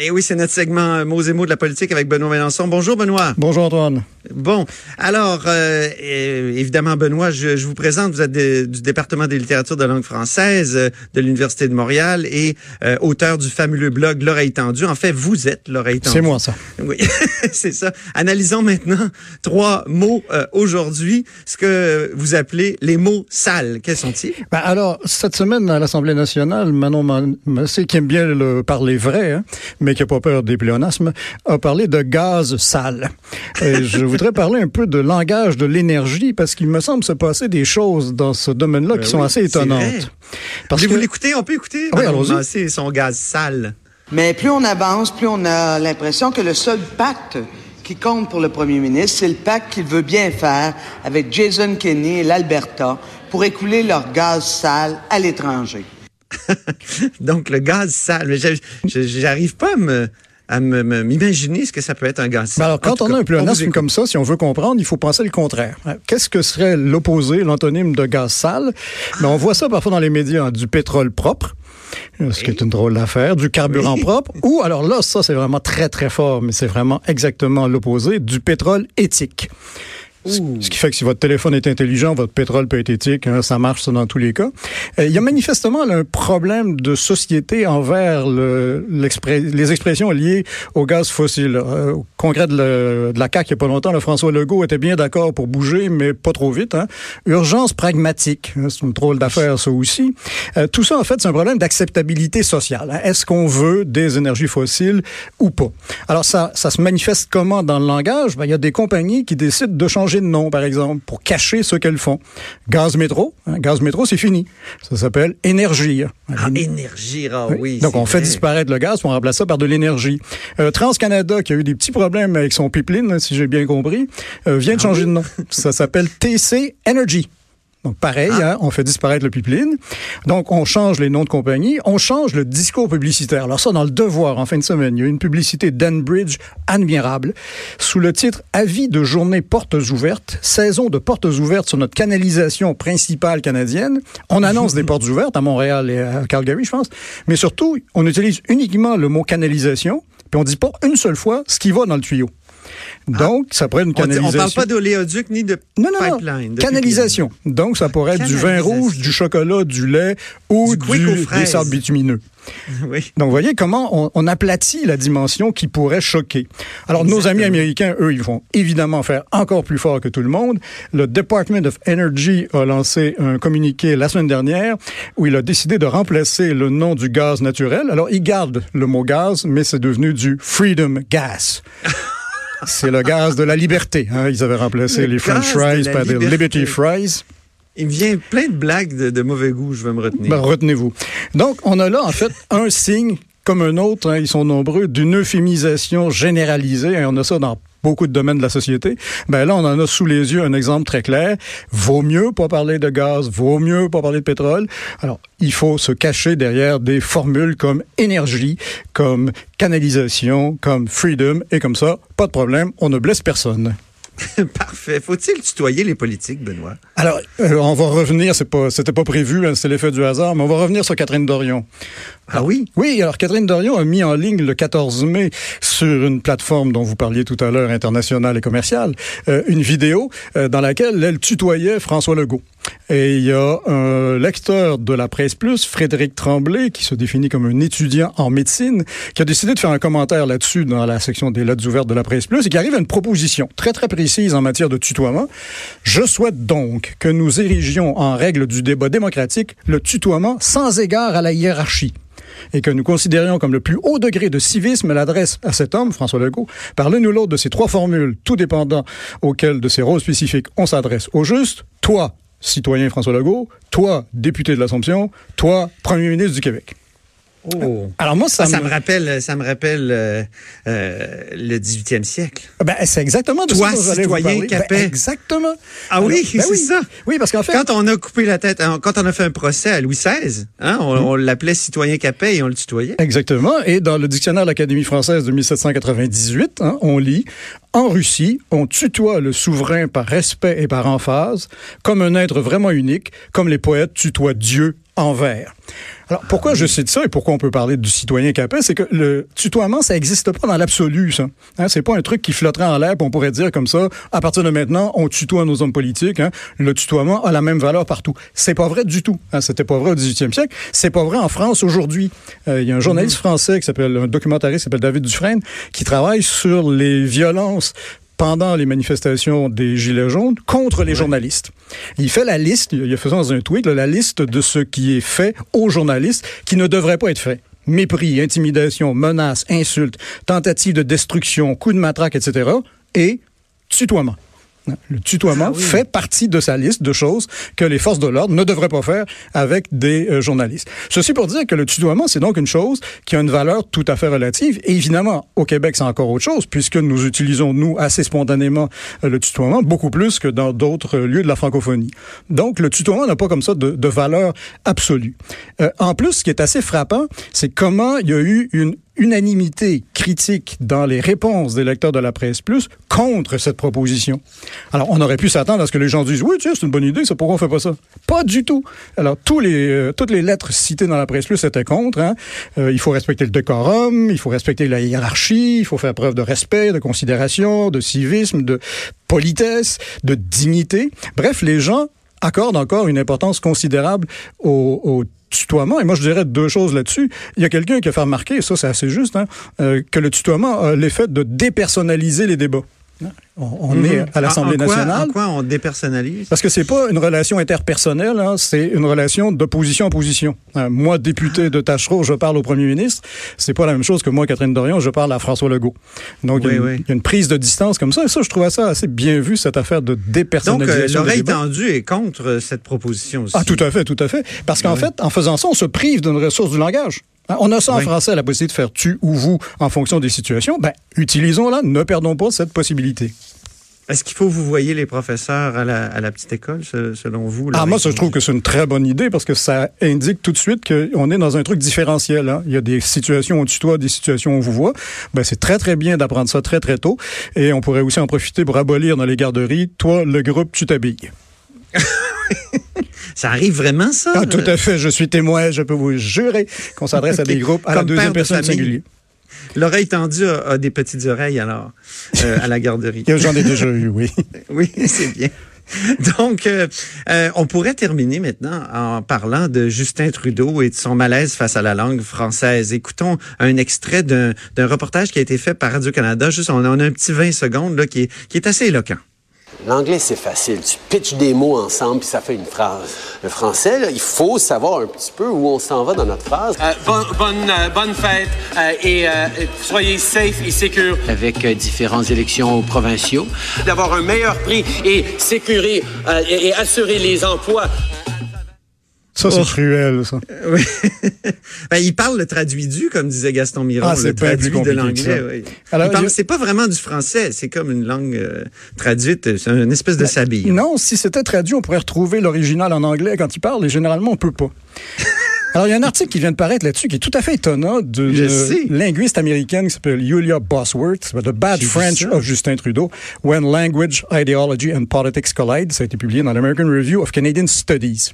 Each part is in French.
Et oui, c'est notre segment euh, mots et mots de la politique avec Benoît Mélenchon. Bonjour Benoît. Bonjour Antoine. Bon, alors euh, évidemment Benoît, je, je vous présente, vous êtes de- du département des littératures de langue française euh, de l'Université de Montréal et euh, auteur du fabuleux blog L'oreille tendue. En fait, vous êtes l'oreille tendue. C'est moi ça. Oui, c'est ça. Analysons maintenant trois mots euh, aujourd'hui, ce que vous appelez les mots sales. Quels sont-ils? Ben alors, cette semaine à l'Assemblée nationale, Manon Man- Massé, qui aime bien le parler vrai, hein, mais qui n'a pas peur des pléonasmes, a parlé de gaz sale. Et je voudrais parler un peu de langage de l'énergie, parce qu'il me semble se passer des choses dans ce domaine-là Ben qui sont oui, assez étonnantes. Parce que, l'écouter? On peut écouter oui, et son gaz sale. Mais plus on avance, plus on a l'impression que le seul pacte qui compte pour le premier ministre, c'est le pacte qu'il veut bien faire avec Jason Kenney et l'Alberta pour écouler leur gaz sale à l'étranger. Donc, le gaz sale. Mais J'arrive pas à me à m'imaginer ce que ça peut être un gaz Ben sale. alors, quand on cas, a un pléonasme comme ça, si on veut comprendre, il faut penser le contraire. Hein. Qu'est-ce que serait l'opposé, l'antonyme de gaz sale? Ben, on voit ça parfois dans les médias, hein, du pétrole propre, ce qui est une drôle d'affaire, du carburant Oui. propre, ou alors là, ça c'est vraiment très très fort, mais c'est vraiment exactement l'opposé, du pétrole éthique. Ce qui fait que si votre téléphone est intelligent, votre pétrole peut être éthique, hein, ça marche ça dans tous les cas. Euh, Il y a manifestement là, un problème de société envers le, les expressions liées au gaz fossile. Euh, au congrès de, le- de la CAQ il n'y a pas longtemps, le François Legault était bien d'accord pour bouger, mais pas trop vite. Hein. Urgence pragmatique, hein, c'est une drôle d'affaire ça aussi. Euh, tout ça, en fait, c'est un problème d'acceptabilité sociale. hein. Est-ce qu'on veut des énergies fossiles ou pas? Alors, ça, ça se manifeste comment dans le langage? Ben, Il y a des compagnies qui décident de changer de nom, par exemple, pour cacher ce qu'elles font. Gaz métro, hein, gaz métro, c'est fini. Ça s'appelle énergie. hein. Ah, énergie, ah oui. Donc, on fait vrai. disparaître le gaz, puis on remplace ça par de l'énergie. Euh, TransCanada, qui a eu des petits problèmes avec son pipeline, si j'ai bien compris, euh, vient de changer de nom. Ça s'appelle TC Energy. Donc, pareil, hein, on fait disparaître le pipeline. Donc, on change les noms de compagnie, on change le discours publicitaire. Alors ça, dans le Devoir, en fin de semaine, il y a eu une publicité d'Enbridge admirable sous le titre « Avis de journée portes ouvertes, saison de portes ouvertes sur notre canalisation principale canadienne ». On annonce des portes ouvertes à Montréal et à Calgary, je pense. Mais surtout, on utilise uniquement le mot « canalisation », puis on dit pas une seule fois ce qui va dans le tuyau. Donc, ça pourrait être une On, dit- on canalisation. parle pas d'oléoduc ni de Non, non, pipeline. non. Canalisation. Donc, ça pourrait être du vin Canalisation. rouge, du chocolat, du lait ou Du du- des sables bitumineux. Oui. Donc, vous voyez comment on, on aplatit la dimension qui pourrait choquer. Alors, nos amis américains, eux, ils vont évidemment faire encore plus fort que tout le monde. Le Department of Energy a lancé un communiqué la semaine dernière où il a décidé de remplacer le nom du gaz naturel. Alors, il garde le mot gaz, mais c'est devenu du Freedom Gas. C'est le gaz de la liberté. hein. Ils avaient remplacé Le les French de fries par des. Liberty fries. Il me vient plein de blagues de, de mauvais goût, je vais me retenir. Ben, retenez-vous. Donc, on a là, en fait, un signe, comme un autre, hein, ils sont nombreux, d'une euphémisation généralisée. Et on a ça dans beaucoup de domaines de la société. Ben là, on en a sous les yeux un exemple très clair. Vaut mieux pas parler de gaz, vaut mieux pas parler de pétrole. Alors, il faut se cacher derrière des formules comme énergie, comme canalisation, comme freedom, et comme ça, pas de problème, on ne blesse personne. Parfait. Faut-il tutoyer les politiques, Benoît? Alors, euh, on va revenir, c'est pas, c'était pas prévu, hein, c'est l'effet du hasard, mais on va revenir sur Catherine Dorion. Ah oui? Oui, alors Catherine Dorion a mis en ligne le 14 mai sur une plateforme dont vous parliez tout à l'heure, internationale et commerciale, euh, une vidéo euh, dans laquelle elle tutoyait François Legault. Et il y a un lecteur de la Presse Plus, Frédéric Tremblay, qui se définit comme un étudiant en médecine, qui a décidé de faire un commentaire là-dessus dans la section des lettres ouvertes de la Presse Plus et qui arrive à une proposition très très précise en matière de tutoiement. Je souhaite donc que nous érigions en règle du débat démocratique le tutoiement sans égard à la hiérarchie et que nous considérions comme le plus haut degré de civisme l'adresse à cet homme, François Legault, par l'une ou l'autre de ces trois formules, tout dépendant auxquelles de ces rôles spécifiques on s'adresse au juste, toi, citoyen François Legault, toi, député de l'Assomption, toi, premier ministre du Québec. Oh. Alors moi, ça, Ah, ça me... me rappelle, ça me rappelle euh, euh, le 18e siècle. Ben, c'est exactement de Toi, ça citoyen parler. Ben, Capet. exactement. Ah oui, ben c'est ça. Oui, parce qu'en fait, Quand on a coupé la tête, hein, quand on a fait un procès à Louis XVI, hein, on, Hmm. on l'appelait citoyen Capet et on le tutoyait. Exactement. Et dans le dictionnaire de l'Académie française de 1798, hein, on lit En Russie, on tutoie le souverain par respect et par emphase, comme un être vraiment unique, comme les poètes tutoient Dieu envers. Alors, pourquoi je cite ça et pourquoi on peut parler du citoyen capet, c'est que le tutoiement, ça n'existe pas dans l'absolu, ça. Hein, c'est pas un truc qui flotterait en l'air, on pourrait dire comme ça, à partir de maintenant, on tutoie nos hommes politiques. Hein. Le tutoiement a la même valeur partout. C'est pas vrai du tout. Hein. C'était pas vrai au 18e siècle. C'est pas vrai en France aujourd'hui. Euh, Il y a un journaliste français qui s'appelle, un documentariste qui s'appelle David Dufresne, qui travaille sur les violences pendant les manifestations des Gilets jaunes contre les journalistes. Il fait la liste, il a fait ça dans un tweet, là, la liste de ce qui est fait aux journalistes qui ne devrait pas être fait. Mépris, intimidation, menaces, insultes, tentatives de destruction, coups de matraque, etc. Et tutoiement. Le tutoiement Ah oui. fait partie de sa liste de choses que les forces de l'ordre ne devraient pas faire avec des euh, journalistes. Ceci pour dire que le tutoiement, c'est donc une chose qui a une valeur tout à fait relative. Et évidemment, au Québec, c'est encore autre chose, puisque nous utilisons, nous, assez spontanément euh, le tutoiement, beaucoup plus que dans d'autres euh, lieux de la francophonie. Donc, le tutoiement n'a pas comme ça de, de valeur absolue. Euh, en plus, ce qui est assez frappant, c'est comment il y a eu une unanimité critique dans les réponses des lecteurs de la presse plus contre cette proposition. Alors, on aurait pu s'attendre à ce que les gens disent oui, c'est une bonne idée, c'est pourquoi on fait pas ça? Pas du tout. Alors, tous les, euh, toutes les lettres citées dans la presse plus étaient contre. Hein. Euh, il faut respecter le décorum, il faut respecter la hiérarchie, il faut faire preuve de respect, de considération, de civisme, de politesse, de dignité. Bref, les gens accordent encore une importance considérable au, au tutoiement. Et moi, je dirais deux choses là-dessus. Il y a quelqu'un qui a fait remarquer, et ça c'est assez juste, hein, euh, que le tutoiement a l'effet de dépersonnaliser les débats. On, on Mhm. est à l'Assemblée nationale. En quoi on dépersonnalise? Parce que c'est pas une relation interpersonnelle, hein, c'est une relation d'opposition en position. Hein, moi, député de Tachereau, je parle au premier ministre. C'est pas la même chose que moi, Catherine Dorion, je parle à François Legault. Donc, il y a une- oui. il y, a une prise de distance comme ça. Et ça, je trouvais ça assez bien vu, cette affaire de Donc, euh, dépersonnalisation. l'oreille tendue est contre euh, cette proposition aussi. Ah, tout à fait, tout à fait. Parce qu'en fait, en faisant ça, on se prive d'une ressource du langage. Hein, On a ça en Oui. français, la possibilité de faire tu ou vous en fonction des situations. Ben, utilisons-la, ne perdons pas cette possibilité. Est-ce qu'il faut que vous voyez les professeurs à la, à la petite école, se- selon vous? Ah, moi, ça, je trouve que c'est une très bonne idée parce que ça indique tout de suite qu'on est dans un truc différentiel. hein. Il y a des situations où on tutoie, des situations où on vous voit. Ben, c'est très, très bien d'apprendre ça très, très tôt. Et on pourrait aussi en profiter pour abolir dans les garderies, toi, le groupe, tu t'habilles. Ça arrive vraiment, ça? Ah, tout à fait, je suis témoin, je peux vous jurer qu'on s'adresse à des groupes à la Comme deuxième père de personne famille. singulier. L'oreille tendue a, a des petites oreilles, alors, euh, à la garderie. J'en ai déjà eu, oui. Oui, c'est bien. Donc, euh, euh, on pourrait terminer maintenant en parlant de Justin Trudeau et de son malaise face à la langue française. Écoutons un extrait d'un reportage qui a été fait par Radio-Canada. Juste, on en a un petit 20 secondes là, qui, est, qui est assez éloquent. L'anglais, c'est facile. Tu pitches des mots ensemble, puis ça fait une phrase. Le français, là, il faut savoir un petit peu où on s'en va dans notre phrase. Euh, bonne, bonne, euh, bonne fête euh, et euh, soyez safe et sécure avec euh, différentes élections provinciaux. d'avoir un meilleur prix et sécurer euh, et, et assurer les emplois. Ça, c'est Oh. cruel, ça. Oui. ben, il parle le traduit du, comme disait Gaston Miron, Ah, le traduit plus de l'anglais. Oui. Je- C'est pas vraiment du français, c'est comme une langue euh, traduite, c'est une espèce de sabille. Non, si c'était traduit, on pourrait retrouver l'original en anglais quand il parle, et généralement, on peut pas. Alors, il y a un article qui vient de paraître là-dessus qui est tout à fait étonnant d'une linguiste américaine qui s'appelle Julia Bosworth, The Bad French of Justin Trudeau, When Language, Ideology and Politics Collide. Ça a été publié dans l'American Review of Canadian Studies.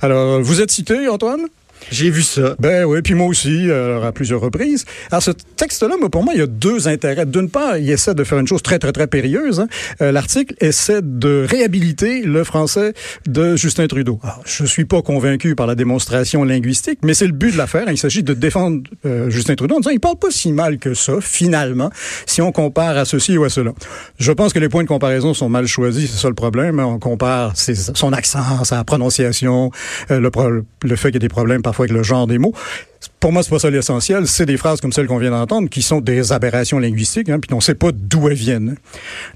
Alors, vous êtes cité, Antoine? J'ai vu ça. Ben oui, puis moi aussi, euh, à plusieurs reprises. Alors, ce texte-là, pour moi, il y a deux intérêts. D'une part, il essaie de faire une chose très, très, très périlleuse. hein. Euh, L'article essaie de réhabiliter le français de Justin Trudeau. Alors, je suis pas convaincu par la démonstration linguistique, mais c'est le but de l'affaire. Il s'agit de défendre euh, Justin Trudeau en disant il parle pas si mal que ça, finalement, si on compare à ceci ou à cela. Je pense que les points de comparaison sont mal choisis, c'est ça le problème. On compare son accent, sa prononciation, euh, le, le fait qu'il y a des problèmes parfois avec le genre des mots. Pour moi, c'est pas ça l'essentiel. C'est des phrases comme celles qu'on vient d'entendre qui sont des aberrations linguistiques, hein, puis on sait pas d'où elles viennent.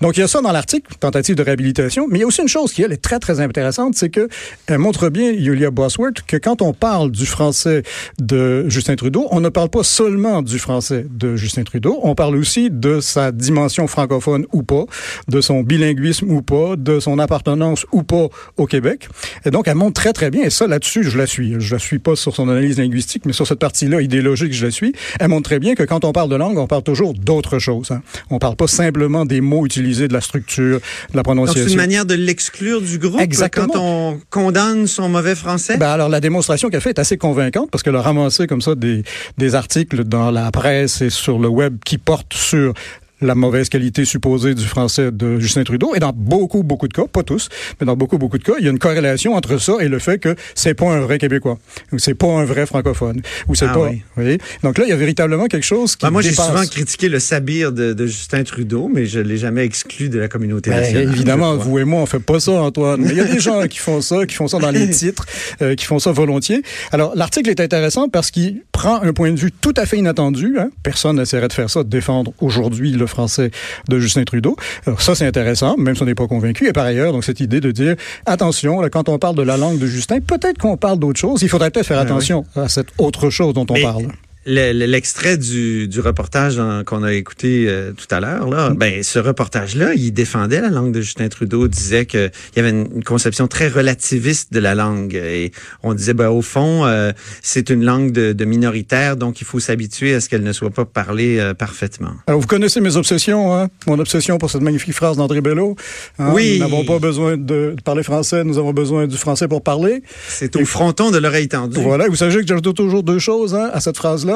Donc, il y a ça dans l'article, tentative de réhabilitation. Mais il y a aussi une chose qui, elle, est très, très intéressante, c'est que elle montre bien, Julia Bosworth, que quand on parle du français de Justin Trudeau, on ne parle pas seulement du français de Justin Trudeau, on parle aussi de sa dimension francophone ou pas, de son bilinguisme ou pas, de son appartenance ou pas au Québec. Et donc, elle montre très, très bien, et ça, là-dessus, je la suis. Je la suis pas sur son analyse linguistique, mais sur cette partie-là idéologique, je la suis. Elle montre très bien que quand on parle de langue, on parle toujours d'autre chose. Hein. On parle pas simplement des mots utilisés, de la structure, de la prononciation. C'est une manière de l'exclure du groupe Exactement. quand on condamne son mauvais français? Ben alors, la démonstration qu'elle fait est assez convaincante parce qu'elle a ramassé comme ça des, des articles dans la presse et sur le web qui portent sur la mauvaise qualité supposée du français de Justin Trudeau. Et dans beaucoup, beaucoup de cas, pas tous, mais dans beaucoup, beaucoup de cas, il y a une corrélation entre ça et le fait que c'est pas un vrai Québécois, ou c'est pas un vrai francophone, ou c'est ah pas. Oui. Donc là, il y a véritablement quelque chose qui. Ben moi, j'ai souvent critiqué le sabir de, de, Justin Trudeau, mais je l'ai jamais exclu de la communauté ben, nationale. Évidemment, vous et moi, on fait pas ça, Antoine. Mais il y a des gens qui font ça, qui font ça dans les titres, euh, qui font ça volontiers. Alors, l'article est intéressant parce qu'il prend un point de vue tout à fait inattendu. Hein. Personne n'essaierait de faire ça, de défendre aujourd'hui le français de Justin Trudeau. Alors ça, c'est intéressant, même si on n'est pas convaincu. Et par ailleurs, donc cette idée de dire, attention, là, quand on parle de la langue de Justin, peut-être qu'on parle d'autre chose. Il faudrait peut-être faire ben attention à cette autre chose dont on parle l'extrait du, du reportage qu'on a écouté euh, tout à l'heure, là, mm. ben ce reportage-là, il défendait la langue de Justin Trudeau, disait qu'il y avait une, conception très relativiste de la langue et on disait ben au fond euh, c'est une langue de, de, minoritaire, donc il faut s'habituer à ce qu'elle ne soit pas parlée euh, parfaitement. Alors vous connaissez mes obsessions, hein? mon obsession pour cette magnifique phrase d'André Bello. Hein? Oui. Nous n'avons pas besoin de parler français, nous avons besoin du français pour parler. C'est au fronton de l'oreille tendue. Voilà, vous savez que j'ajoute toujours deux choses hein, à cette phrase-là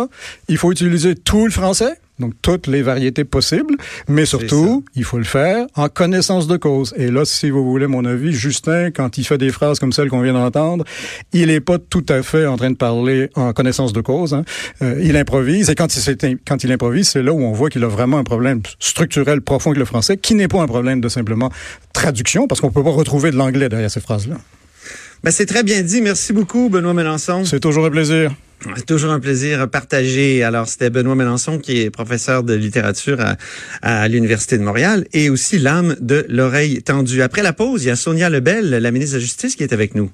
il faut utiliser tout le français, donc toutes les variétés possibles, mais surtout, il faut le faire en connaissance de cause. Et là, si vous voulez mon avis, Justin, quand il fait des phrases comme celles qu'on vient d'entendre, il n'est pas tout à fait en train de parler en connaissance de cause. Hein. Euh, il improvise, et quand il, quand il improvise, c'est là où on voit qu'il a vraiment un problème structurel profond avec le français, qui n'est pas un problème de simplement traduction, parce qu'on peut pas retrouver de l'anglais derrière ces phrases-là. Ben, c'est très bien dit. Merci beaucoup, Benoît Mélenchon. C'est toujours un plaisir. Toujours un plaisir partagé. Alors, c'était Benoît Mélenchon qui est professeur de littérature à, à l'Université de Montréal et aussi l'âme de l'oreille tendue. Après la pause, il y a Sonia Lebel, la ministre de la Justice, qui est avec nous.